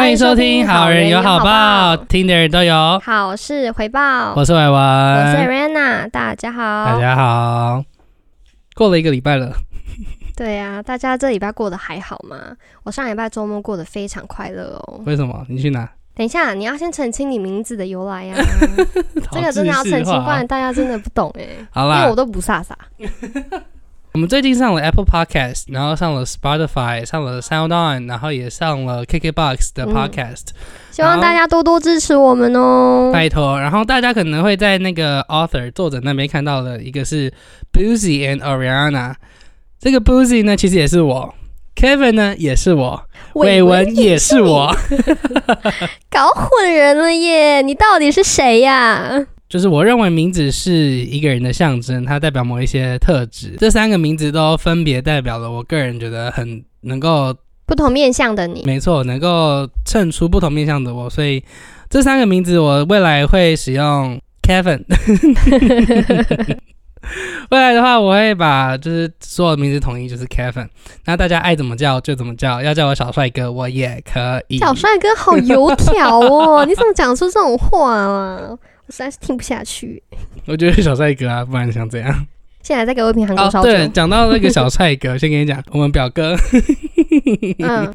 欢迎收听《好人有好报》，听的人都有好事回报。我是伟文，我是 Rana，大家好，大家好。过了一个礼拜了，对呀，大家这礼拜过得还好吗？我上礼拜周末过得非常快乐哦。为什么？你去哪？等一下，你要先澄清你名字的由来呀。这个真的要澄清，不然大家真的不懂哎。好啦，因为我都不飒飒。我们最近上了 Apple Podcast，然后上了 Spotify，上了 Sound On，然后也上了 KKBox 的 Podcast。希望大家多多支持我们哦，拜托。然后大家可能会在那个 Author 作者那边看到的一个是 Boozy and Ariana。这个 Boozy 呢，其实也是我；Kevin 呢，也是我；伟文也是我。搞混人了耶！你到底是谁呀？就是我认为名字是一个人的象征，它代表某一些特质。这三个名字都分别代表了我个人觉得很能够不同面向的你。没错，能够衬出不同面向的我。所以这三个名字我未来会使用 Kevin。未来的话，我会把就是所有名字统一就是 Kevin。那大家爱怎么叫就怎么叫，要叫我小帅哥我也可以。小帅哥好油条哦！你怎么讲出这种话啊？实在是听不下去。我觉得小帅哥啊，不然想怎样？现在再给我一瓶韩国烧酒。对，讲到那个小帅哥，先跟你讲，我们表哥。嗯，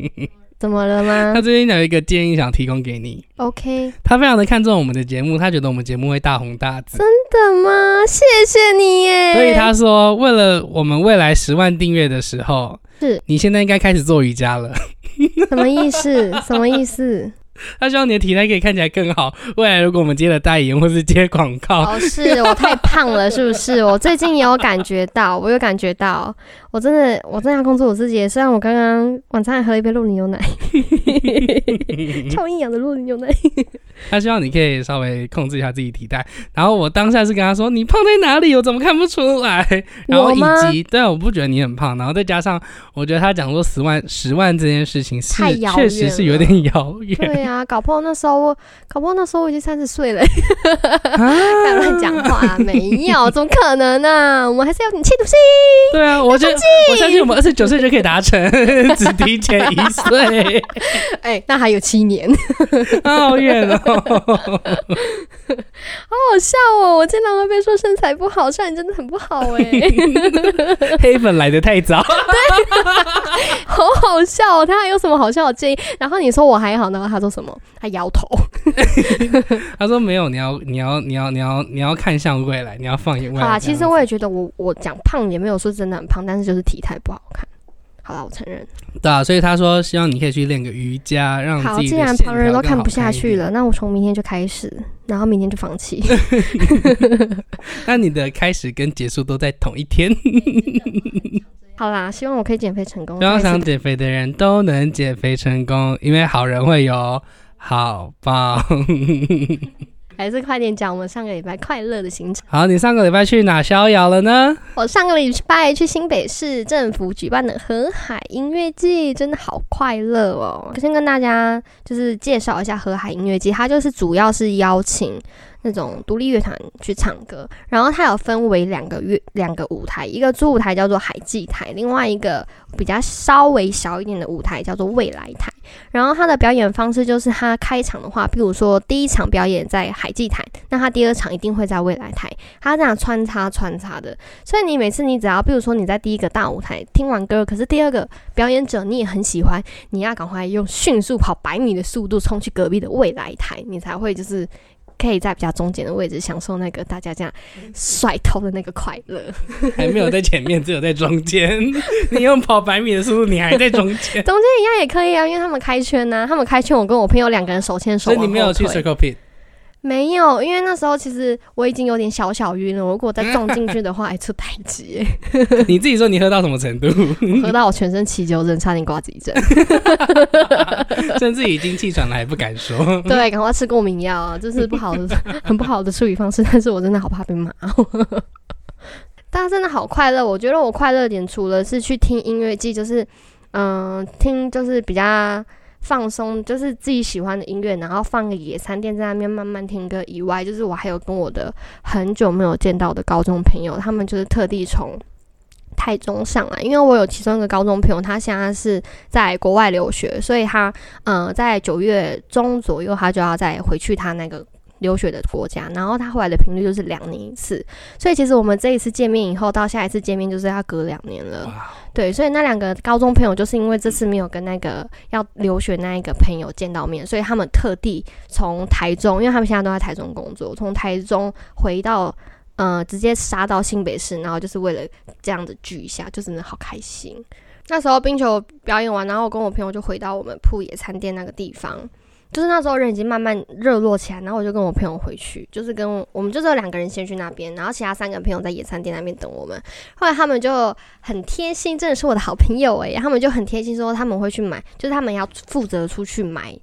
怎么了吗？他最近有一个建议想提供给你。OK。他非常的看重我们的节目，他觉得我们节目会大红大紫。真的吗？谢谢你耶。所以他说，为了我们未来十万订阅的时候，是你现在应该开始做瑜伽了。什么意思？什么意思？他希望你的体态可以看起来更好。未来如果我们接了代言或是接广告，哦，是我太胖了，是不是？我最近也有感觉到，我有感觉到，我真的，我正在控制我自己。虽然我刚刚晚餐还喝了一杯鹿林牛奶，超营养的鹿林牛奶。他希望你可以稍微控制一下自己体态。然后我当下是跟他说：“你胖在哪里？我怎么看不出来？”然后以及对啊，我不觉得你很胖。然后再加上，我觉得他讲说十万十万这件事情是确实是有点遥远。对啊，搞不好那时候我，搞不好那时候我已经三十岁了，敢乱讲话？没有，怎么可能呢？我们还是要你气度心。对啊，我觉得我相信我们二十九岁就可以达成，只提前一岁。哎，那还有七年，好远哦，好好笑哦！我经常会被说身材不好，虽然真的很不好哎。黑粉来的太早，对，好好笑哦。他还有什么好笑的建议？然后你说我还好，然后他说。什么？他摇头。他说没有，你要你要你要你要你要看向未来，你要放眼未来。好啦，其实我也觉得，我我讲胖也没有说真的很胖，但是就是体态不好看。好了，我承认。对啊，所以他说希望你可以去练个瑜伽，让好。既然旁人都看不下去了，那我从明天就开始，然后明天就放弃。那你的开始跟结束都在同一天。好啦，希望我可以减肥成功。希望想减肥的人都能减肥成功，因为好人会有好报。还是快点讲我们上个礼拜快乐的行程。好，你上个礼拜去哪逍遥了呢？我上个礼拜去新北市政府举办的河海音乐季，真的好快乐哦！先跟大家就是介绍一下河海音乐季，它就是主要是邀请。那种独立乐团去唱歌，然后它有分为两个乐两个舞台，一个主舞台叫做海祭台，另外一个比较稍微小一点的舞台叫做未来台。然后他的表演方式就是，他开场的话，比如说第一场表演在海祭台，那他第二场一定会在未来台，他这样穿插穿插的。所以你每次你只要，比如说你在第一个大舞台听完歌，可是第二个表演者你也很喜欢，你要赶快用迅速跑百米的速度冲去隔壁的未来台，你才会就是。可以在比较中间的位置享受那个大家这样甩头的那个快乐，还没有在前面，只有在中间。你用跑百米的速度，你还在中间，中间一样也可以啊，因为他们开圈呐，他们开圈，我跟我朋友两个人手牵手，所以你没有去 circle pit。没有，因为那时候其实我已经有点小小晕了。如果再撞进去的话，还出太极。你自己说你喝到什么程度？喝到我全身起酒疹，差点挂急诊。甚至已经气喘了，还不敢说。对，赶快吃过敏药啊！这是不好的，很不好的处理方式。但是我真的好怕被骂。大家真的好快乐。我觉得我快乐点，除了是去听音乐季，就是嗯，听就是比较。放松就是自己喜欢的音乐，然后放个野餐垫在那边慢慢听歌以外，就是我还有跟我的很久没有见到的高中朋友，他们就是特地从。泰中上来，因为我有其中一个高中朋友，他现在是在国外留学，所以他呃在九月中左右，他就要再回去他那个。留学的国家，然后他回来的频率就是两年一次，所以其实我们这一次见面以后，到下一次见面就是要隔两年了。对，所以那两个高中朋友就是因为这次没有跟那个要留学那一个朋友见到面，所以他们特地从台中，因为他们现在都在台中工作，从台中回到呃直接杀到新北市，然后就是为了这样子聚一下，就真的好开心。那时候冰球表演完，然后我跟我朋友就回到我们铺野餐店那个地方。就是那时候人已经慢慢热络起来，然后我就跟我朋友回去，就是跟我们就只有两个人先去那边，然后其他三个朋友在野餐店那边等我们。后来他们就很贴心，真的是我的好朋友诶，他们就很贴心说他们会去买，就是他们要负责出去买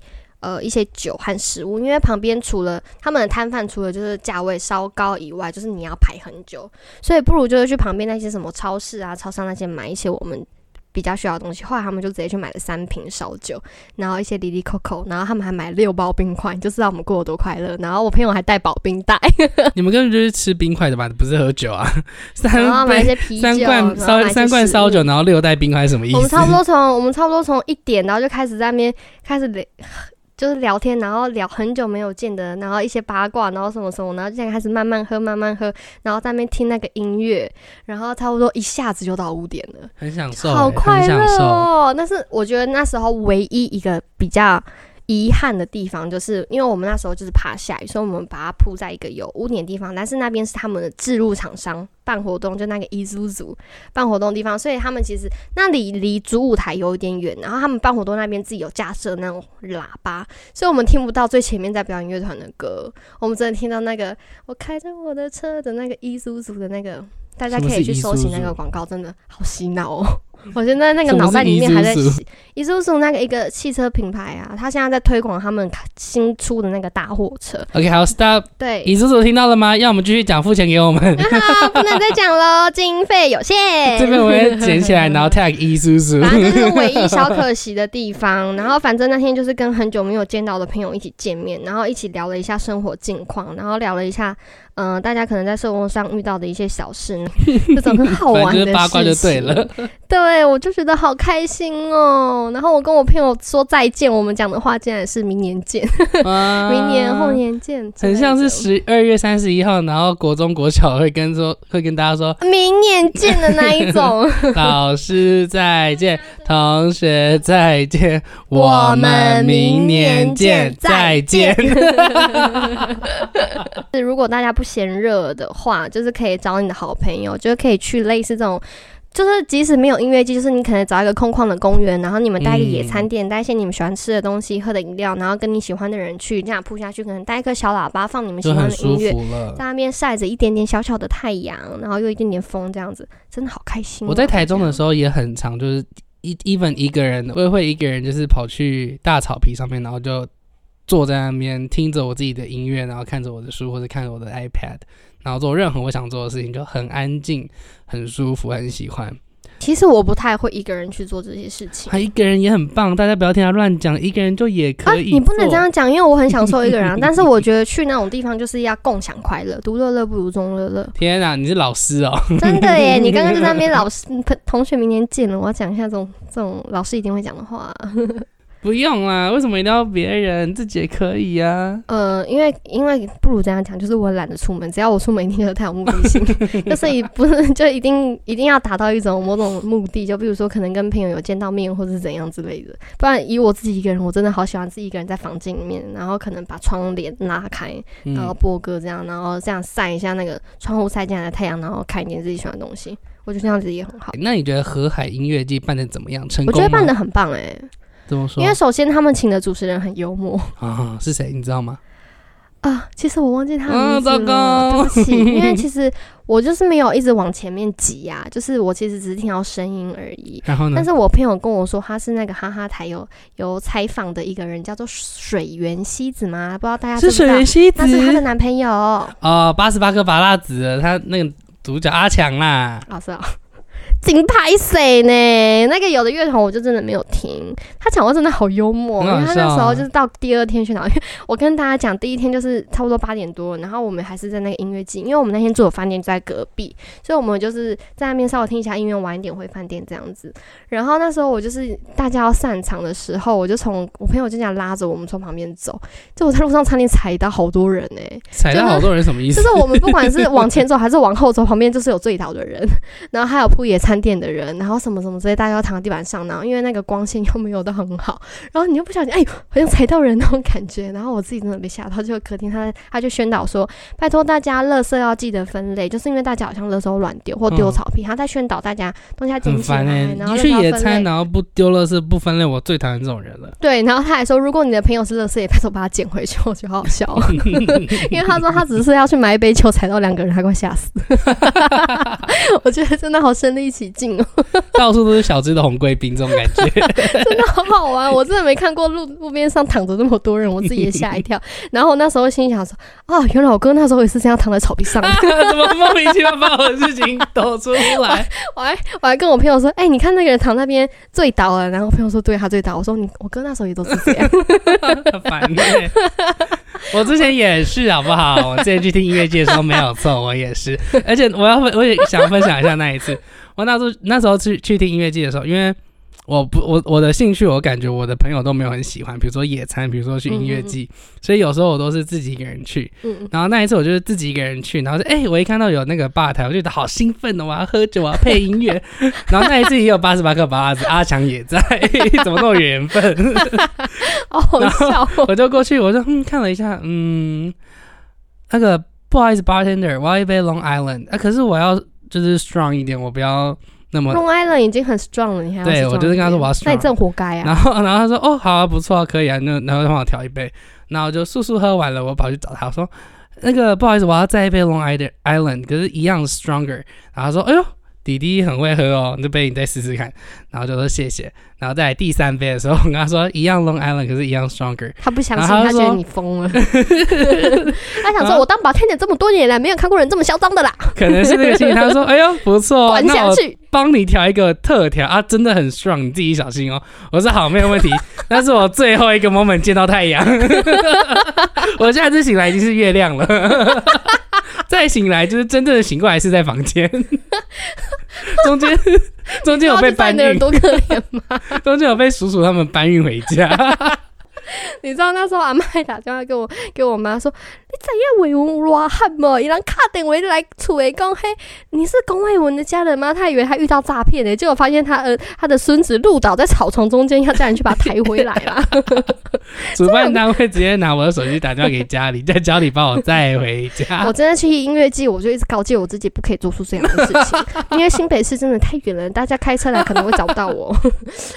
呃一些酒和食物，因为旁边除了他们的摊贩除了就是价位稍高以外，就是你要排很久，所以不如就是去旁边那些什么超市啊、超商那些买一些我们。比较需要的东西，后来他们就直接去买了三瓶烧酒，然后一些滴滴扣扣然后他们还买六包冰块，就知道我们过得多快乐。然后我朋友还带保冰袋。你们根本就是吃冰块的吧？不是喝酒啊？三买一些啤酒，三罐烧三罐烧酒，然后六袋冰块，什么意思？我们差不多从我们差不多从一点，然后就开始在那边开始就是聊天，然后聊很久没有见的，然后一些八卦，然后什么什么，然后现在开始慢慢喝，慢慢喝，然后在那边听那个音乐，然后差不多一下子就到五点了，很享受，好快乐哦！那是我觉得那时候唯一一个比较。遗憾的地方就是，因为我们那时候就是怕下雨，所以我们把它铺在一个有屋顶的地方。但是那边是他们的置入厂商办活动，就那个伊苏组办活动的地方，所以他们其实那里离主舞台有一点远。然后他们办活动那边自己有架设那种喇叭，所以我们听不到最前面在表演乐团的歌，我们只能听到那个我开着我的车的那个伊苏组的那个。大家可以去搜寻那个广告，真的好洗脑哦！我现在那个脑袋里面还在洗。伊苏苏那个一个汽车品牌啊，他现在在推广他们新出的那个大货车。OK，好，Stop。对，伊苏苏听到了吗？要我们继续讲，付钱给我们。不能再讲喽，经费有限。这边我会捡起来，然后 tag 伊苏苏。反正就是唯一小可惜的地方。然后反正那天就是跟很久没有见到的朋友一起见面，然后一起聊了一下生活近况，然后聊了一下。嗯，大家可能在生活上遇到的一些小事，这种很好玩的八卦就对了。对，我就觉得好开心哦。然后我跟我朋友说再见，我们讲的话竟然是明年见，明年后年见，很像是十二月三十一号，然后国中国小会跟说会跟大家说明年见的那一种。老师再见，同学再见，我们明年见，再见。是如果大家不。不嫌热的话，就是可以找你的好朋友，就是可以去类似这种，就是即使没有音乐季，就是你可能找一个空旷的公园，然后你们带个野餐垫，带一些你们喜欢吃的东西、喝的饮料，然后跟你喜欢的人去这样铺下去，可能带一个小喇叭放你们喜欢的音乐，在那边晒着一点点小小的太阳，然后又一点点风，这样子真的好开心。我在台中的时候也很常，就是一 even 一个人，我也会一个人就是跑去大草皮上面，然后就。坐在那边听着我自己的音乐，然后看着我的书或者看着我的 iPad，然后做任何我想做的事情，就很安静、很舒服、很喜欢。其实我不太会一个人去做这些事情。他一个人也很棒，大家不要听他乱讲，一个人就也可以。你不能这样讲，因为我很享受一个人。啊 但是我觉得去那种地方就是要共享快乐，独乐乐不如众乐乐。天哪，你是老师哦！真的耶，你刚刚在那边 老师同学明年见了，我要讲一下这种这种老师一定会讲的话。不用啦，为什么一定要别人？自己也可以呀。呃，因为因为不如这样讲，就是我懒得出门，只要我出门一定都太有目的性，就是以不是就一定一定要达到一种某种目的，就比如说可能跟朋友有见到面或者是怎样之类的。不然以我自己一个人，我真的好喜欢自己一个人在房间里面，然后可能把窗帘拉开，然后播歌这样，然后这样晒一下那个窗户晒进来的太阳，然后看一点自己喜欢的东西，我觉得这样子也很好。那你觉得河海音乐季办的怎么样？成功？我觉得办的很棒哎。怎么说？因为首先他们请的主持人很幽默啊，是谁你知道吗？啊，其实我忘记他名字了，对不起。因为其实我就是没有一直往前面挤呀，就是我其实只是听到声音而已。然后呢？但是我朋友跟我说他是那个哈哈台有有采访的一个人，叫做水原希子吗？不知道大家是水原希子，那是他的男朋友哦，八十八颗拔蜡子，他那个主角阿强啦。哦，是啊。金拍谁呢？那个有的乐团我就真的没有听。他讲话真的好幽默，因为他那时候就是到第二天去哪，因为我跟大家讲，第一天就是差不多八点多，然后我们还是在那个音乐季，因为我们那天住的饭店就在隔壁，所以我们就是在那边稍微听一下音乐，晚一点回饭店这样子。然后那时候我就是大家要散场的时候，我就从我朋友就这样拉着我们从旁边走，就我在路上差点踩到好多人呢。踩到好多人什么意思？就是我们不管是往前走还是往后走，旁边就是有醉倒的人，然后还有铺野餐店的人，然后什么什么之类，大家都躺在地板上，然后因为那个光线又没有的很好。然后你又不小心，哎，好像踩到人那种感觉。然后我自己真的被吓到，就客厅他他就宣导说，拜托大家，垃圾要记得分类，就是因为大家好像垃圾乱丢或丢草坪，他在宣导大家东西要捡起来。然后去野餐，然后不丢垃圾不分类，我最讨厌这种人了。对，然后他还说，如果你的朋友是垃圾，也拜托把它捡回去。我觉得好好笑，因为他说他只是要去买一杯酒，踩到两个人，他快吓死。我觉得真的好身临其境哦，到处都是小只的红贵宾这种感觉，真的好好玩。我真的没看过路路边上躺着那么多人，我自己也吓一跳。然后我那时候心想说：“哦，原来我哥那时候也是这样躺在草地上。”怎么莫名其妙把我的事情抖出来？我还我还跟我朋友说：“哎，你看那个人躺那边醉倒了。”然后朋友说：“对他醉倒。”我说：“你我哥那时候也都是这样。”烦我之前也是，好不好？我之前去听音乐节的时候没有错，我也是。而且我要分，我也想分享一下那一次。我那时候那时候去去听音乐季的时候，因为。我不，我我的兴趣，我感觉我的朋友都没有很喜欢，比如说野餐，比如说去音乐季，所以有时候我都是自己一个人去。然后那一次，我就是自己一个人去，然后说，哎，我一看到有那个吧台，我就觉得好兴奋哦，我要喝酒，我要配音乐。然后那一次也有八十八克八子，阿强也在，怎么那么缘分？好笑。我就过去，我就嗯看了一下，嗯，那个不好意思，bartender，我要一杯 Long Island，啊，可是我要就是 strong 一点，我不要。那么，Long Island 已经很 strong 了，你还对我就是跟他说我要 strong，那你真活该啊。然后，然后他说哦，好啊，不错啊，可以啊，那然后他帮我调一杯，然后就速速喝完了，我跑去找他说，那个不好意思，我要再一杯 Long Island，可是一样 stronger。然后他说，哎呦。弟弟很会喝哦，这杯你再试试看，然后就说谢谢，然后在第三杯的时候，我跟他说 一样 Long Island，可是一样 Stronger。他不相信，他觉得你疯了。他想说，我当保天姐这么多年来，没有看过人这么嚣张的啦。可能是那个心理，他说，哎呦不错，管下去，帮你调一个特调啊，真的很 strong，你自己小心哦。我说好，没有问题。那是我最后一个 moment 见到太阳，我下次醒来已经是月亮了。再醒来就是真正的醒过来是在房间，中间 中间有被搬运，多可怜吗？中间有被叔叔他们搬运回家。你知道那时候阿妈打电话给我，给我妈说：“你怎样伟文罗汉嘛？伊人卡电话来厝诶，讲嘿，你是龚伟文的家人吗？”他以为他遇到诈骗呢，结果发现他呃他的孙子路倒在草丛中间，要叫人去把他抬回来啦。主办单位直接拿我的手机打电话给家里，在家里把我载回家。我真的去音乐季，我就一直告诫我自己不可以做出这样的事情，因为新北市真的太远了，大家开车来可能会找不到我。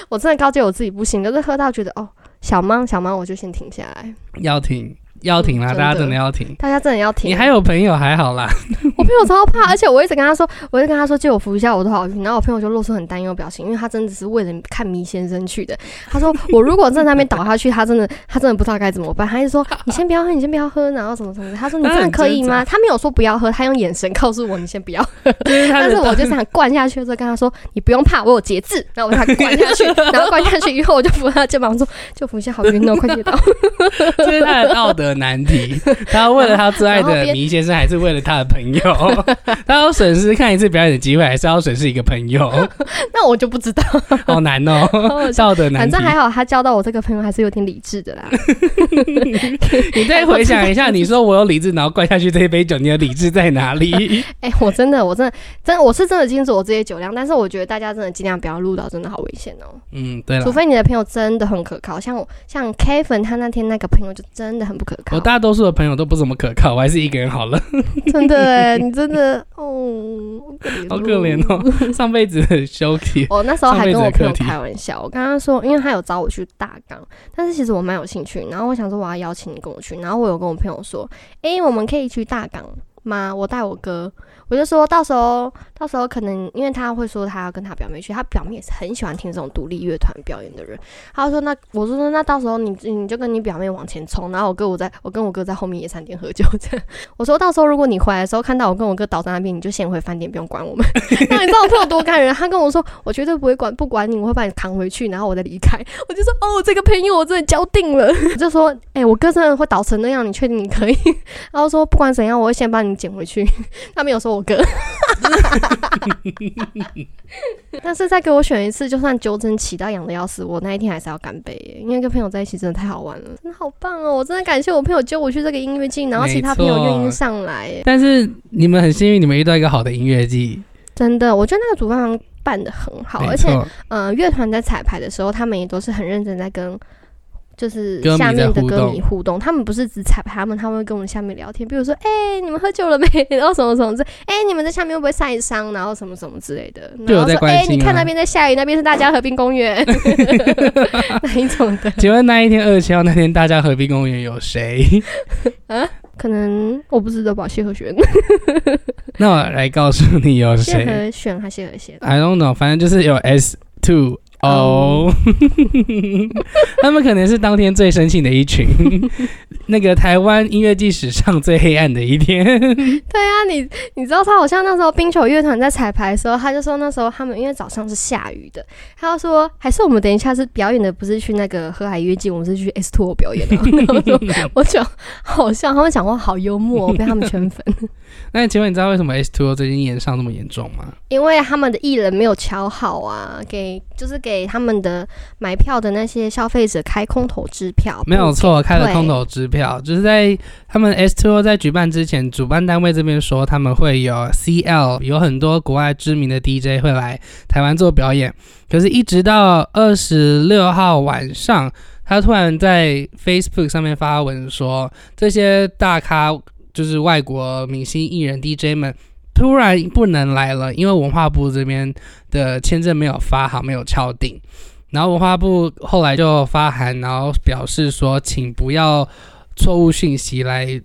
我真的告诫我自己不行，可是喝到觉得哦。小猫，小猫，我就先停下来。要停。要停啦！大家真的要停，大家真的要停。你还有朋友还好啦，我朋友超怕，而且我一直跟他说，我就跟他说借我扶一下，我都好晕。然后我朋友就露出很担忧表情，因为他真的是为了看迷先生去的。他说我如果在那边倒下去，他真的他真的不知道该怎么办。他就说你先不要喝，你先不要喝，然后什么什么。他说你真的可以吗？他没有说不要喝，他用眼神告诉我你先不要喝。但是我就想灌下去的时候跟他说你不用怕，我有节制。然后我把他灌下去，然后灌下去以后我就扶他肩膀说就扶一下，好晕哦，快跌倒。这是他的道德难题。他为了他最爱的迷先生，还是为了他的朋友？他要损失看一次表演的机会，还是要损失一个朋友？那我就不知道，好难哦，道德难。反正还好，他交到我这个朋友还是有点理智的啦。你再回想一下，你说我有理智，然后灌下去这一杯酒，你的理智在哪里？哎，我真的，我真的，真我是真的清楚我这些酒量，但是我觉得大家真的尽量不要录到，真的好危险哦。嗯，对。除非你的朋友真的很可靠，像我，像 Kevin 他那天那个朋友就真的很不可靠。我大多数的。朋友都不怎么可靠，我还是一个人好了。真的哎，你真的哦，好可怜哦，上辈子很休息。我那时候还跟我朋友开玩笑，我跟他说，因为他有找我去大港，但是其实我蛮有兴趣。然后我想说，我要邀请你跟我去。然后我有跟我朋友说，哎，我们可以去大港妈？我带我哥，我就说到时候，到时候可能因为他会说他要跟他表妹去，他表妹也是很喜欢听这种独立乐团表演的人。他说那我说那到时候你你就跟你表妹往前冲，然后我哥我在我跟我哥在后面野餐店喝酒。这样我说到时候如果你回来的时候看到我跟我哥倒在那边，你就先回饭店，不用管我们。那你知道我朋友多感人？他跟我说我绝对不会管不管你，我会把你扛回去，然后我再离开。我就说哦，这个朋友我真的交定了。我就说哎，我哥真的会倒成那样，你确定你可以？然后说不管怎样，我会先把你捡回去。他没有说我哥，但是再给我选一次，就算纠正起到痒的要死，我那一天还是要干杯，因为跟朋友在一起真的太好玩了，真的好棒哦！我真的感谢我朋友揪我去这个音乐季，然后其他朋友愿意上来。但是你们很幸运，你们遇到一个好的音乐季，真的，我觉得那个主办方办的很好，而且，呃，乐团在彩排的时候，他们也都是很认真在跟。就是下面的歌迷互动，他们不是只彩排，他们他们会跟我们下面聊天，比如说，哎，你们喝酒了没？然后什么什么之，哎，你们在下面会不会晒伤？然后什么什么之类的。然后说，哎，你看那边在下雨，那边是大家河滨公园，哪一种的？请问那一天二十七号那天大家河滨公园有谁？啊？可能我不知道吧，谢和弦。那我来告诉你有谁？谢和弦还是谢和弦？I don't know，反正就是有 S two。哦，他们可能是当天最生气的一群，那个台湾音乐季史上最黑暗的一天。对啊，你你知道他好像那时候冰球乐团在彩排的时候，他就说那时候他们因为早上是下雨的，他就说还是我们等一下是表演的，不是去那个河海音乐季，我们是去 S Two 表演的。我就好像他们讲话好幽默，被他们圈粉。那请问你知道为什么 S Two 最近演上那么严重吗？因为他们的艺人没有敲好啊，给就是给。他们的买票的那些消费者开空头支票，没有错，开了空头支票，就是在他们 S Two 在举办之前，主办单位这边说他们会有 C L，有很多国外知名的 D J 会来台湾做表演，可是，一直到二十六号晚上，他突然在 Facebook 上面发文说，这些大咖就是外国明星艺人 D J 们。突然不能来了，因为文化部这边的签证没有发好，没有敲定。然后文化部后来就发函，然后表示说，请不要错误讯息来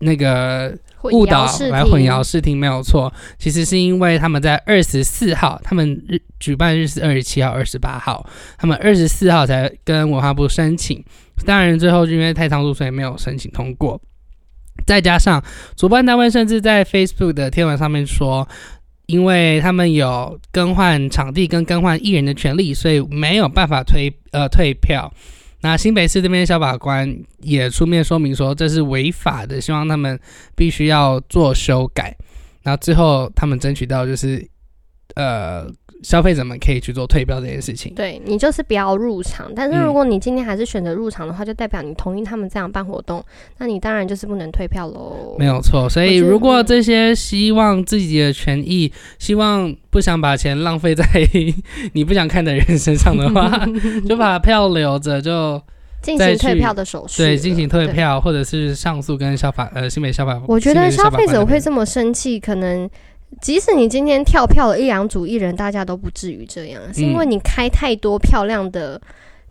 那个误导来混淆视听，没有错。其实是因为他们在二十四号，他们日举办日是二十七号、二十八号，他们二十四号才跟文化部申请，当然最后因为太仓促，所以没有申请通过。再加上主办单位甚至在 Facebook 的贴文上面说，因为他们有更换场地跟更换艺人的权利，所以没有办法退呃退票。那新北市这边消法官也出面说明说这是违法的，希望他们必须要做修改。然后最后他们争取到就是呃。消费者们可以去做退票这件事情。对你就是不要入场，但是如果你今天还是选择入场的话，就代表你同意他们这样办活动，那你当然就是不能退票喽。没有错，所以如果这些希望自己的权益，希望不想把钱浪费在 你不想看的人身上的话，就把票留着，就进行退票的手续。对，进行退票或者是上诉跟消法呃新北消法。我觉得消费者会这么生气，可能。即使你今天跳票了一两组艺人，大家都不至于这样，是因为你开太多漂亮的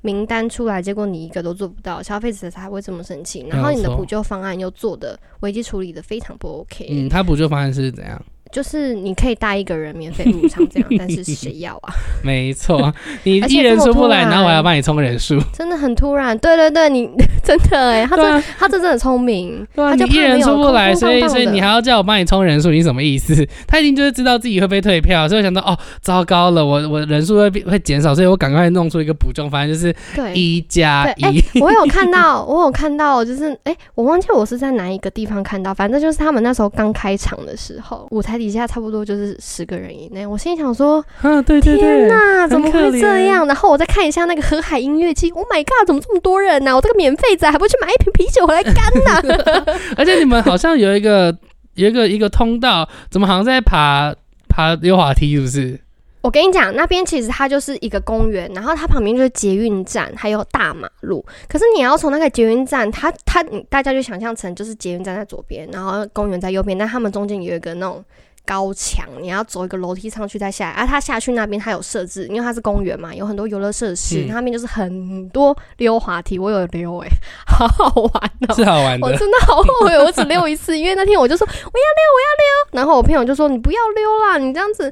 名单出来，结果你一个都做不到，消费者才会这么生气。然后你的补救方案又做的危机处理的非常不 OK。嗯，他补救方案是怎样？就是你可以带一个人免费入场这样，但是谁要啊？没错，你一人出不来，然后我要帮你充人数，真的很突然。对对对，你 真的哎，他这他这真的聪明，他就一人出不来，所以所以你还要叫我帮你充人数，你什么意思？他已经就是知道自己会被退票，所以想到哦，糟糕了，我我人数会会减少，所以我赶快弄出一个补救反正，就是一加一。我有看到，我有看到，就是哎，我忘记我是在哪一个地方看到，反正就是他们那时候刚开场的时候，舞台。底下差不多就是十个人以内，我心里想说，啊，对对对，天哪，怎么会这样？然后我再看一下那个河海音乐季，Oh my god，怎么这么多人呢？我这个免费仔还不去买一瓶啤酒回来干呢？而且你们好像有一个有一个一个通道，怎么好像在爬爬溜滑梯？是不是？我跟你讲，那边其实它就是一个公园，然后它旁边就是捷运站，还有大马路。可是你要从那个捷运站，它它大家就想象成就是捷运站在左边，然后公园在右边，但他们中间有一个那种。高墙，你要走一个楼梯上去再下来。啊，它下去那边它有设置，因为它是公园嘛，有很多游乐设施，嗯那边就是很多溜滑梯，我有溜哎、好好玩哦、是好玩的。我真的好后悔，我只溜一次，因为那天我就说我要溜，我要溜，然后我朋友就说你不要溜啦，你这样子。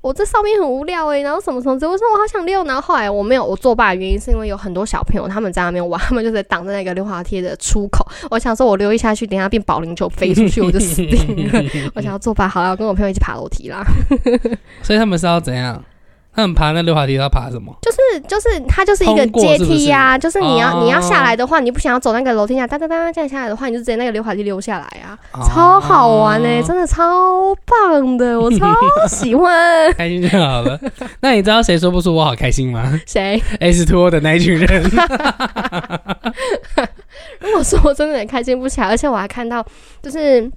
我这上面很无聊诶、然后什么什么我说我好想溜，然后后来我没有我作罢的原因是因为有很多小朋友他们在那边玩，他们就在挡在那个溜滑梯的出口。我想说我溜一下去，等一下变保龄球飞出去我就死定了。我想要作罢，好要跟我朋友一起爬楼梯啦。所以他们是要怎样？他们爬那溜滑梯他爬什么？就是就是它就是一个阶是是梯呀、就是你要、哦你要下来的话，你不想要走那个楼梯下，哒哒哒这样下来的话，你就直接那个溜滑梯溜下来啊。超好玩呢、哦真的超棒的，我超喜欢。开心就好了。那你知道谁说不出我好开心吗谁？？S Two O 的那一群人，如果说我真的很开心不起来，而且我还看到，就是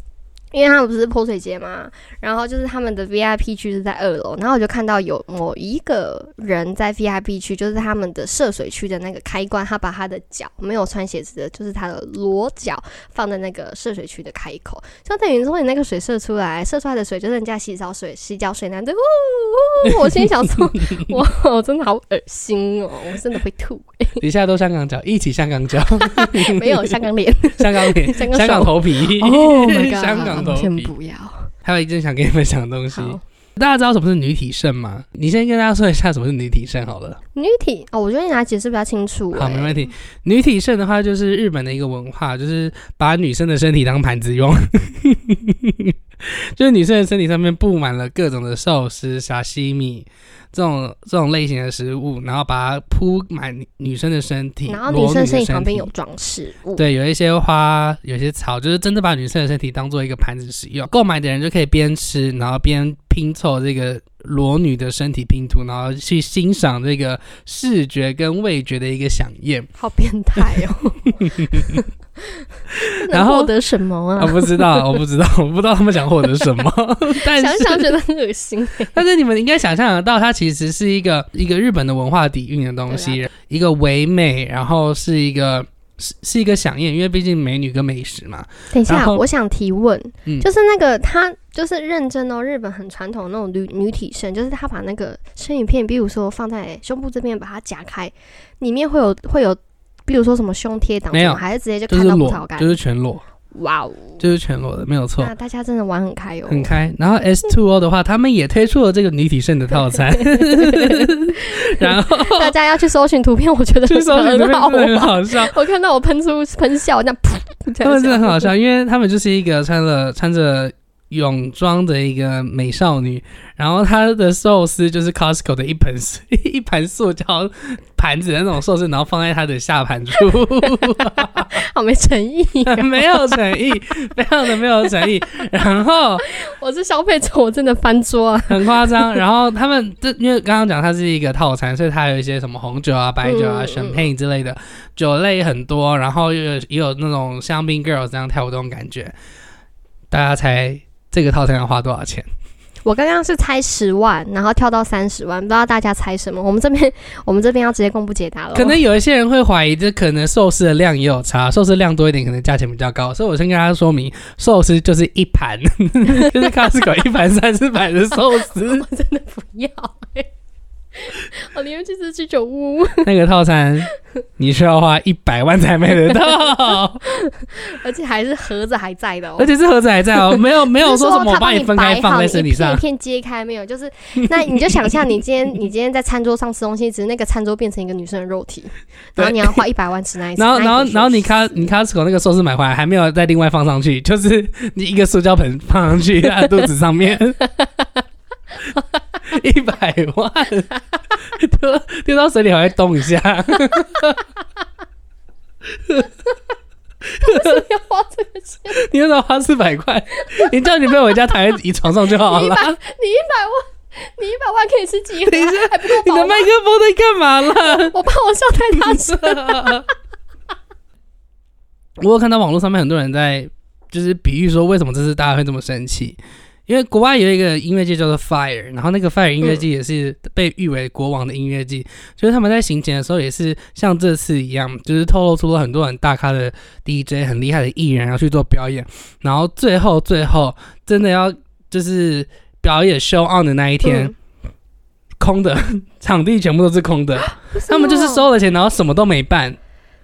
因为他们不是泼水节嘛，然后就是他们的 VIP 区是在二楼，然后我就看到有某一个人在 VIP 区，就是他们的涉水区的那个开关，他把他的脚没有穿鞋子的，就是他的裸脚放在那个涉水区的开口，就等于说你那个水射出来，射出来的水就是人家洗澡水、洗脚水那样的，呜呜，我心里想说，哇，我真的好恶心哦，我真的会吐，底下都香港脚，一起香港脚，没有香港脸。香港脸，香港头皮 Oh my god！香港先不要。还有一件想跟你分享的东西，大家知道什么是女体盛吗？你先跟大家说一下什么是女体盛好了。女体哦，我觉得你来解释比较清楚、好，欸没问题。女体盛的话，就是日本的一个文化，就是把女生的身体当盘子用，就是女生的身体上面布满了各种的寿司、沙西米这种这种类型的食物，然后把它铺满女生的身体，然后女生身体旁边有装饰物，对，有一些花，有些草，就是真的把女生的身体当做一个盘子使用。购买的人就可以边吃，然后边拼凑这个裸女的身体拼图，然后去欣赏这个视觉跟味觉的一个飨宴。好变态哦！然后得什么啊我啊？不知道，我不知道，我不知道他们想获得什么，但想是想觉得很恶心、欸。但是你们应该想象得到，它其实是一个一个日本的文化底蕴的东西，一个唯美，然后是一个是是一个飨宴，因为毕竟美女跟美食嘛。等一下，我想提问，嗯就是那个他就是认真哦，日本很传统那种女女体盛，就是她把那个生鱼片，比如说放在胸部这边，把它夹开，里面会有会有，比如说什么胸贴挡，没有还是直接就就是看到葡萄干？，裸就是全裸，哇哦！就是全裸的，没有错。那大家真的玩很开哦，很开。然后 S Two O 的话，他们也推出了这个女体盛的套餐 然后 大家要去搜寻图片，我觉得去搜寻这边很好真的很玩。好笑，我看到我喷出喷笑，这样噗，这他们真的很好笑，因为他们就是一个穿了穿着泳装的一个美少女，然后她的寿司就是 Costco 的一盆一盘塑胶盘子的那种寿司，然后放在她的下盘处，好没诚意哦。没有诚意，非常的没有诚意。然后我是消费者，我真的翻桌啊！很夸张。然后他们这因为刚刚讲它是一个套餐，所以它有一些什么红酒啊、白酒啊、嗯选配之类的酒类很多，然后又有也有那种香槟 girls 这样跳舞这种感觉。大家猜这个套餐要花多少钱？我刚刚是猜十万，然后跳到三十万，不知道大家猜什么？我们这边我们这边要直接公布解答了。可能有一些人会怀疑，这可能寿司的量也有差，寿司量多一点，可能价钱比较高。所以我先跟大家说明，寿司就是一盘，就是 Costco 一盘三四百的寿司。我真的不要、欸，我宁愿去吃居酒屋，那个套餐你需要花一百万才买得到，而且还是盒子还在的哦。而且是盒子还在哦，没有没有说什么我他帮帮你分开放在身体上一片一。片揭开没有？就是那你就想象你今天你今天在餐桌上吃东西，只是那个餐桌变成一个女生的肉体，然后你要花一百万吃那一次。然后，然后，然后你卡你 Costco 那个寿司买回来还没有再另外放上去，就是你一个塑胶盆放上去在肚子上面，一百万 丢丢到水里还会动一下，要花这个钱，你为什么花四百块？你叫你朋友回家躺在椅床上就好了你一。百，你一百万，你一百万可以吃几盒？等一下还不够你的麦克风在干嘛啦？我怕我笑太大声。我有看到网络上面很多人在就是比喻说，为什么这次大家会这么生气？因为国外有一个音乐季叫做 Fire，然后那个 Fire 音乐季也是被誉为国王的音乐季，就是他们在行前的时候也是像这次一样，就是透露出了很多很大咖的 DJ、很厉害的艺人要去做表演，然后最后最后真的要就是表演 show on 的那一天，嗯。空的 场地全部都是空的，他们就是收了钱，然后什么都没办。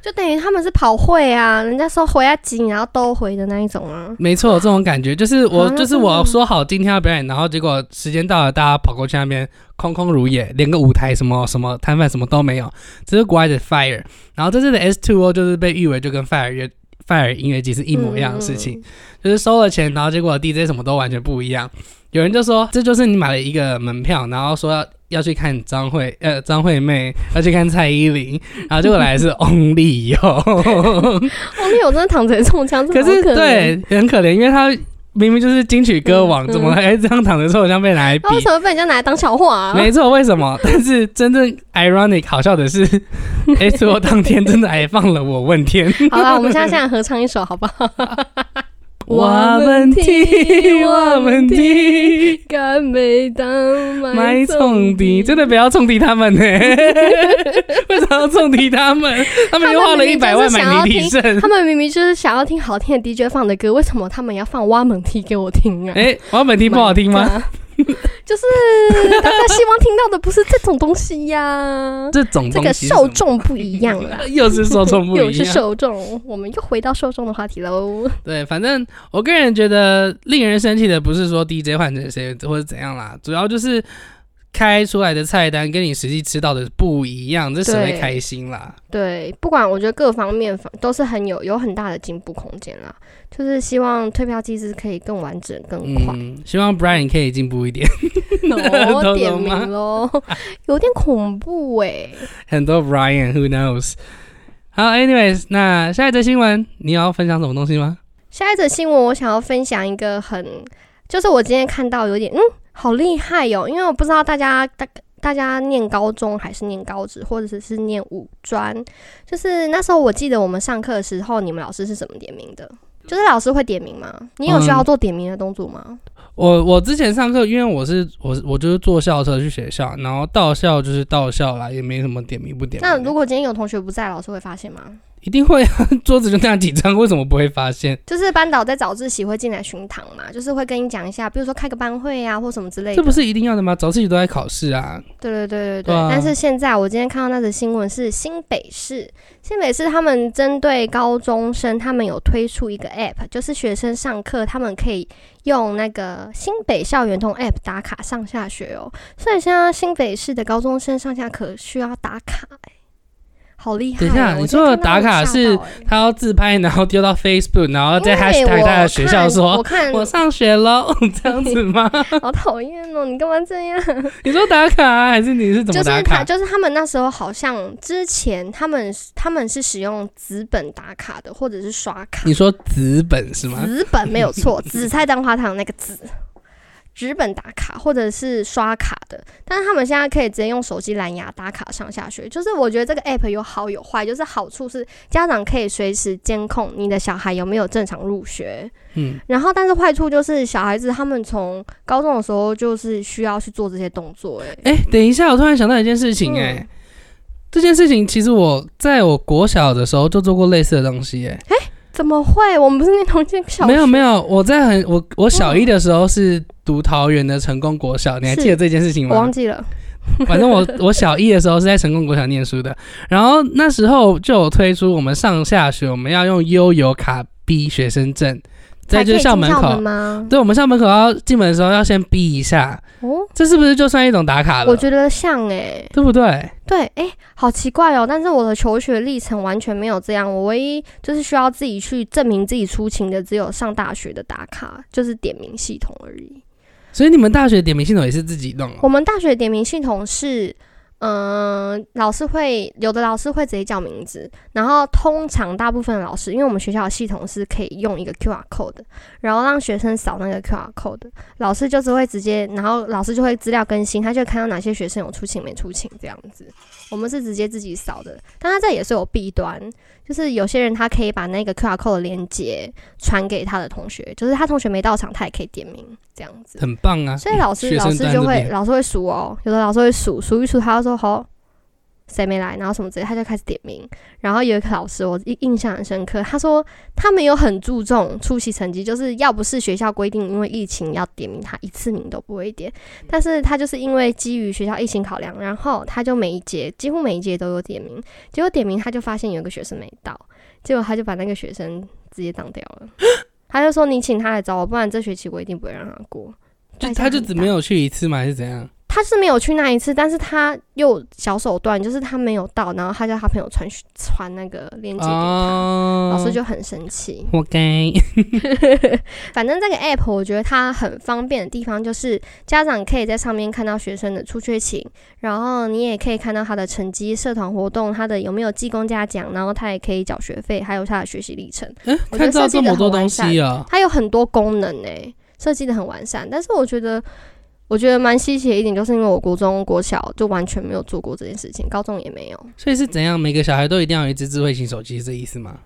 就等于他们是跑会啊，人家说回啊紧，然后都回的那一种啊。没错，这种感觉就是我，啊就是我说好今天要表演，然后结果时间到了，大家跑过去那边空空如也，连个舞台什么什么摊贩什么都没有，这是国外的 Fire。然后这次的 S Two O 就是被誉为就跟 Fire 乐 Fire 音乐季是一模一样的事情，嗯就是收了钱，然后结果 DJ 什么都完全不一样。有人就说这就是你买了一个门票，然后说要要去看张惠呃张惠妹，要去看蔡依林，然后结果来的是 Only 有。哦，那我真的躺着中枪，可是对很可怜，因为他明明就是金曲歌王，嗯怎么还这样躺着抽像被拿来比？为什么被人家拿来当笑话、啊？没错，为什么？但是真正 ironic 好笑的是，S O 当天真的还放了我问天。好了，我们现在现在合唱一首好不好？我们听，我们听，干杯当买冲敌，真的不要冲敌他们呢？为什么要冲敌他们？他们又花了一百万买迷笛胜。他们明明就是想要听好听的 DJ 放的歌，为什么他们要放挖猛踢给我听啊？哎，我本题不好听吗？就是大家希望听到的不是这种东西呀，这种这个受众不一样啦。又是受众不一样又是。受众，我们又回到受众的话题喽。对，反正我个人觉得令人生气的不是说 DJ 换成谁或者怎样啦，主要就是开出来的菜单跟你实际吃到的不一样，这谁会对开心啦？对，不管我觉得各方面都是很有有很大的进步空间啦。就是希望退票机制可以更完整、更快。嗯，希望 Brian 可以进步一点。哦，懂点名喽，有点恐怖哎。很多 Brian，Who knows？好，anyways，那下一则新闻你要分享什么东西吗？下一则新闻，我想要分享一个很，就是我今天看到有点，嗯，好厉害哟、因为我不知道大家大大家念高中还是念高职，或者是是念五专，就是那时候我记得我们上课的时候，你们老师是怎么点名的？就是老师会点名吗？你有需要嗯做点名的动作吗？我我之前上课，因为我是我我就是坐校车去学校，然后到校就是到校啦，也没什么点名不点名。那如果今天有同学不在，老师会发现吗？一定会啊，桌子就那样几张，为什么不会发现？就是班导在早自习会进来巡堂嘛，就是会跟你讲一下，比如说开个班会啊，或什么之类的。这不是一定要的吗？早自习都在考试啊。对对对对对。对啊但是现在我今天看到那则新闻是新北市，新北市他们针对高中生，他们有推出一个 app，就是学生上课他们可以用那个新北校园通 app 打卡上下学哦。所以现在新北市的高中生上下课需要打卡、欸，好厉害、哦！等一下我你说的打卡是他要自拍，然后丢到 Facebook，然后在他的学校看说我看我上学喽，这样子吗？好讨厌哦！你干嘛这样？你说打卡啊，还是你是怎就是么打卡？他就是他们那时候好像之前他们他们是使用纸本打卡的，或者是刷卡。你说纸本是吗？纸本没有错，紫菜蛋花汤那个纸，纸本打卡或者是刷卡的，但是他们现在可以直接用手机蓝牙打卡上下学。就是我觉得这个 app 有好有坏，就是好处是家长可以随时监控你的小孩有没有正常入学，嗯，然后但是坏处就是小孩子他们从高中的时候就是需要去做这些动作、欸，哎、等一下，我突然想到一件事情、哎、嗯这件事情其实我在我国小的时候就做过类似的东西、哎。怎么会？我们不是念同一间小学？没有没有，我在很我我小一的时候是读桃园的成功国小，你还记得这件事情吗？我忘记了。反正我我小一的时候是在成功国小念书的，然后那时候就有推出我们上下学我们要用悠游卡逼学生证，在就是校门口。吗？对，我们校门口要进门的时候要先逼一下，哦，这是不是就算一种打卡了？我觉得像哎、对不对？对，哎、好奇怪哦。但是我的求学历程完全没有这样，我唯一就是需要自己去证明自己出勤的，只有上大学的打卡，就是点名系统而已。所以你们大学点名系统也是自己弄哦？我们大学点名系统是，嗯、老师会有的老师会直接叫名字，然后通常大部分的老师，因为我们学校的系统是可以用一个 QR code，然后让学生扫那个 QR code，老师就是会直接，然后老师就会资料更新，他就看到哪些学生有出勤没出勤这样子。我们是直接自己扫的，但他这也是有弊端，就是有些人他可以把那个 QR code 的链接传给他的同学，就是他同学没到场，他也可以点名这样子。很棒啊！所以老师老师就会老师会数哦，有的老师会数数一数，他就说好，谁没来，然后什么之类，他就开始点名。然后有一个老师，我印印象很深刻，他说他没有很注重出席成绩，就是要不是学校规定，因为疫情要点名，他一次名都不会点。但是他就是因为基于学校疫情考量，然后他就每一节几乎每一节都有点名。结果点名他就发现有个学生没到，结果他就把那个学生直接挡掉了。他就说你请他来找我，不然这学期我一定不会让他过。就他就只没有去一次吗？还是怎样？他是没有去那一次，但是他又小手段，就是他没有到，然后他叫他朋友传传那个链接给他，老师就很生气。活该。反正这个 app 我觉得它很方便的地方，就是家长可以在上面看到学生的出缺勤，然后你也可以看到他的成绩、社团活动、他的有没有记公家奖，然后他也可以缴学费，还有他的学习历程。嗯，看到这么多东西啊！它有很多功能诶，设计的很完善，但是我觉得。我觉得蛮稀奇的一点，就是因为我国中、国小就完全没有做过这件事情，高中也没有。所以是怎样？每个小孩都一定要有一只智慧型手机，是这意思吗？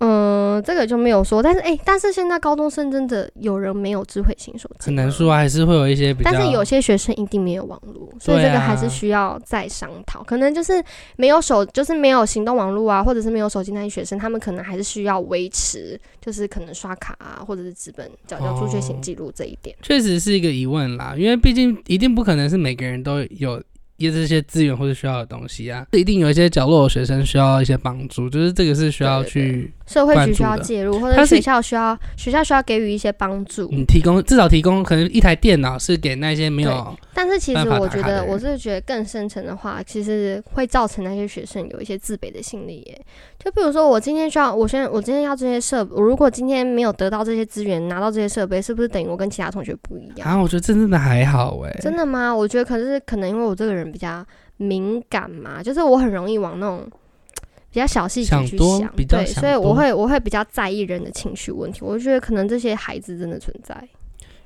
嗯，这个就没有说，但是哎，但是现在高中生真的有人没有智慧型手机，很难说啊，还是会有一些。但是有些学生一定没有网络，所以这个还是需要再商讨。可能就是没有手，就是没有行动网络啊，或者是没有手机那些学生，他们可能还是需要维持，就是可能刷卡啊，或者是资本缴交助学型记录这一点。确实是一个疑问啦，因为毕竟一定不可能是每个人都有。一些这些资源或者需要的东西啊，一定有一些角落的学生需要一些帮助，就是这个是需要去社会局需要介入，或者学校需要学校需要给予一些帮助。嗯，提供至少提供可能一台电脑是给那些没有。但是其实我觉得，我是觉得更深层的话，其实会造成那些学生有一些自卑的心理耶。就比如说，我今天需要，我现在我今天要这些设，我如果今天没有得到这些资源，拿到这些设备，是不是等于我跟其他同学不一样？啊，我觉得真正的还好哎。真的吗？我觉得可是可能因为我这个人比较敏感嘛，就是我很容易往那种比较小细节去想，对，所以我会我会比较在意人的情绪问题。我觉得可能这些孩子真的存在。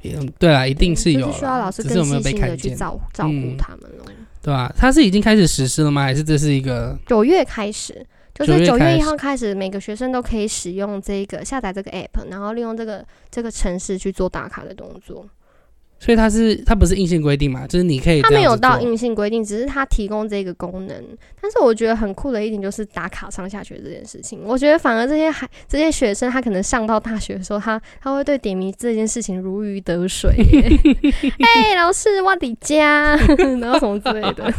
嗯，对啊，一定是有，需要老师更细心的去照照顾他们了，对吧？他是已经开始实施了吗？还是这是一个九月开始？就是九月一号开始，每个学生都可以使用这个下载这个 app，然后利用这个这个城市去做打卡的动作。所以它是它不是硬性规定嘛，就是你可以。它没有到硬性规定，只是它提供这个功能。但是我觉得很酷的一点就是打卡上下学这件事情。我觉得反而这些孩这些学生，他可能上到大学的时候，他他会对点名这件事情如鱼得水。哎，老师，我的家，然后什么之类的。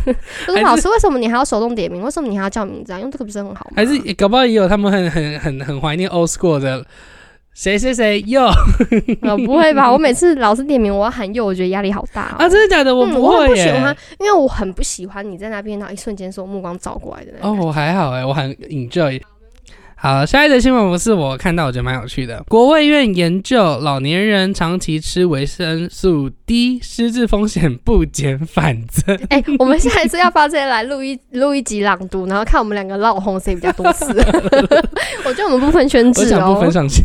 就是老师，为什么你还要手动点名？为什么你还要叫名字啊？用这个不是很好吗？还是搞不好也有他们很很很很怀念 old school 的。谁谁谁又？呃，不会吧？我每次老师点名，我要喊又，我觉得压力好大啊！真的假的？我不会喜欢，因为我很不喜欢你在那边，然后一瞬间说我目光照过来的。哦，我还好哎，我很 enjoy。好，下一则新闻不是我看到，我觉得蛮有趣的。国卫院研究老年人长期吃维生素 D，失智风险不减反增。哎，我们下一次要发这些来录一 录一集朗读，然后看我们两个闹红谁比较多次。我觉得我们不分圈子哦，不分上下。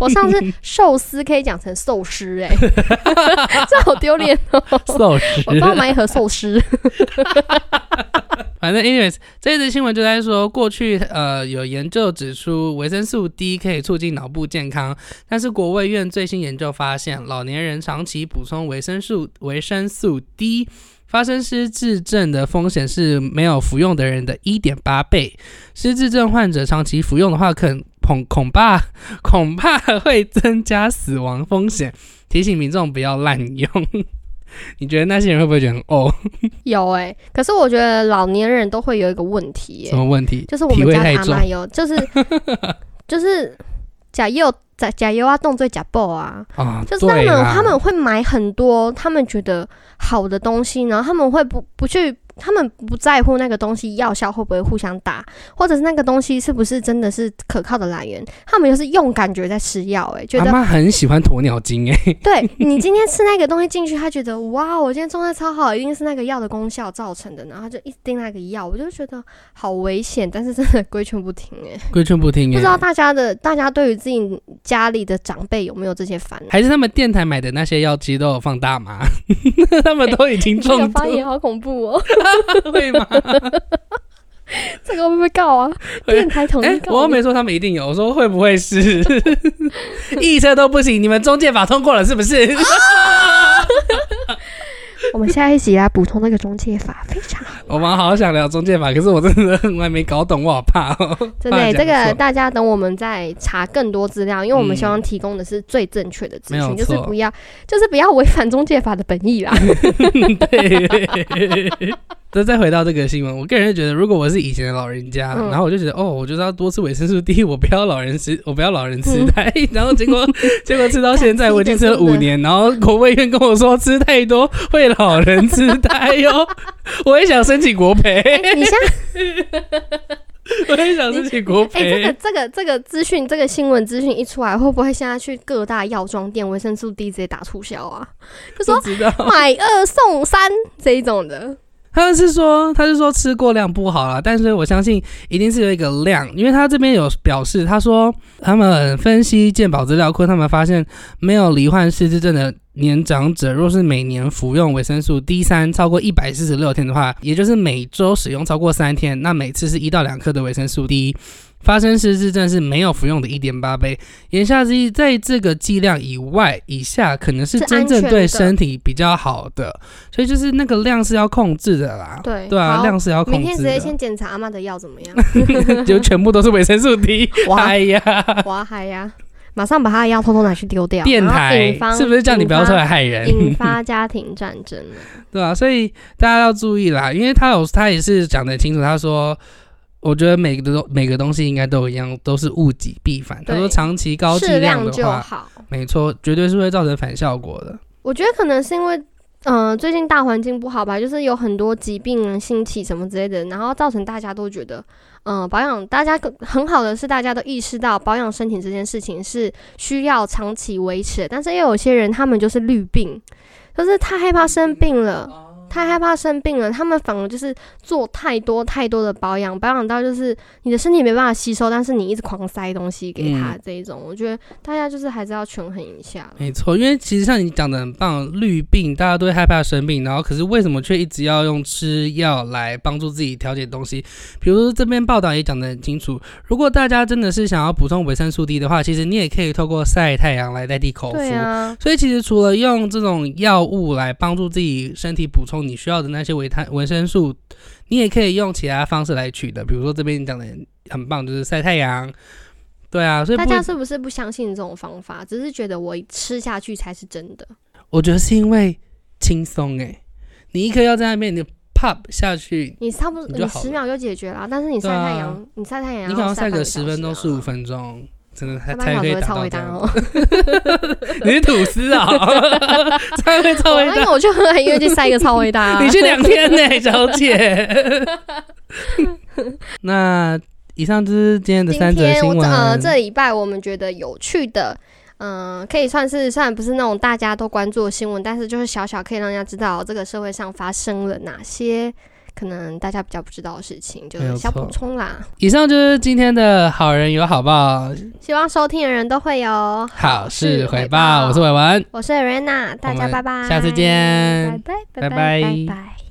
我上次寿司可以讲成寿司，哎，这好丢脸哦。寿司，我帮我买一盒寿司。反正，anyways，这一则新闻就在说，过去呃有研究指出维生素 D 可以促进脑部健康，但是国卫院最新研究发现，老年人长期补充维生素维生素 D，发生失智症的风险是没有服用的人的一点八倍。失智症患者长期服用的话，可恐恐怕恐怕会增加死亡风险，提醒民众不要滥用。你觉得那些人会不会觉得哦？有哎，可是我觉得老年人都会有一个问题，什么问题？就是我们家阿妈有，就是 就是假油假假油啊，动作假爆啊，就是他们他们会买很多他们觉得好的东西，然后他们会不不去。他们不在乎那个东西药效会不会互相打，或者是那个东西是不是真的是可靠的来源。他们就是用感觉在吃药，哎，觉得妈很喜欢鸵鸟精，哎，对你今天吃那个东西进去，他觉得哇，我今天状态超好，一定是那个药的功效造成的，然后就一盯那个药，我就觉得好危险，但是真的规劝不听，哎，规劝不听，不知道大家的大家对于自己家里的长辈有没有这些烦恼？还是他们电台买的那些药其实都有放大麻？他们都已经中毒，发言好恐怖哦。会吗？这个会不会告啊？电台统一告？我又没说他们一定有，我说会不会是？一车都不行，你们中介法通过了是不是？我们下一集来补充那个中介法，非常好。我们好想聊中介法，可是我真的我还没搞懂，我好怕哦。真的，这个大家等我们再查更多资料，因为我们嗯希望提供的是最正确的资讯，就是不要就是不要违反中介法的本意啦。对。那再回到这个新闻，我个人就觉得，如果我是以前的老人家，嗯然后我就觉得，哦，我就是要多吃维生素 D，我不要老人痴，我不要老人痴呆，然后结果结果吃到 现在，我已经吃了五年，然后国卫院跟我说吃太多会老人痴呆哟，我也想申请国赔，你像我也想申请国哎、这个，这个这个资讯，这个新闻资讯一出来，会不会现在去各大药妆店维生素 D 直接打促销啊？就说。买二送三这一种的。他是说，他是说吃过量不好了，但是我相信一定是有一个量，因为他这边有表示，他说他们分析健保资料库，他们发现没有罹患失智症的年长者，若是每年服用维生素 D 三超过一百四十六天的话，也就是每周使用超过三天，那每次是一到两克的维生素 D。发生失智症是没有服用的一点八倍，言下之意，在这个剂量以外以下，可能是是真正对身体比较好的，所以就是那个量是要控制的啦。对对啊，量是要控制明天直接先检查阿妈的药怎么样？就全部都是维生素 D。哇哎呀，哇嗨呀！马上把他的药偷偷拿去丢掉，电台是不是叫你不要出来害人？引发家庭战争了？对啊，所以大家要注意啦，因为他有他也是讲得清楚，他说。我觉得每个都每个东西应该都一样，都是物极必反。他说长期高剂量量的话，就好。没错，绝对是会造成反效果的。我觉得可能是因为，嗯、最近大环境不好吧，就是有很多疾病兴起什么之类的，然后造成大家都觉得，嗯、保养大家很好的是大家都意识到保养身体这件事情是需要长期维持的，但是又有些人他们就是绿病，就是太害怕生病了。太害怕生病了，他们反而就是做太多太多的保养，保养到就是你的身体没办法吸收，但是你一直狂塞东西给他嗯这一种，我觉得大家就是还是要权衡一下。没错，因为其实像你讲的很棒，绿病大家都会害怕生病，然后可是为什么却一直要用吃药来帮助自己调节东西？比如说这边报道也讲得很清楚，如果大家真的是想要补充维生素 D 的话，其实你也可以透过晒太阳来代替口服。对啊，所以其实除了用这种药物来帮助自己身体补充你需要的那些维他维生素，你也可以用其他方式来取的。比如说这边你讲的很棒，就是晒太阳。对啊，所以大家是不是不相信这种方法？只是觉得我吃下去才是真的。我觉得是因为轻松哎，你一颗药在那边，你 pop 下去，你差不多你十秒就解决了，但是你晒太阳，你晒太阳，你可能晒个十分钟、十五，分钟，真的太。超伟大哦。你是吐司啊、才会超伟大。那个我就很愿意去晒一个超伟大啊。你去两天呢、小姐。那以上就是今天的三则新闻。呃这礼拜我们觉得有趣的。嗯，可以算是虽然不是那种大家都关注的新闻，但是就是小小可以让大家知道这个社会上发生了哪些可能大家比较不知道的事情，就是小补充啦。以上就是今天的好人有好报，希望收听的人都会有好事回报。我是伟文，我是 Rena，大家拜拜，下次见。拜拜拜拜。拜拜。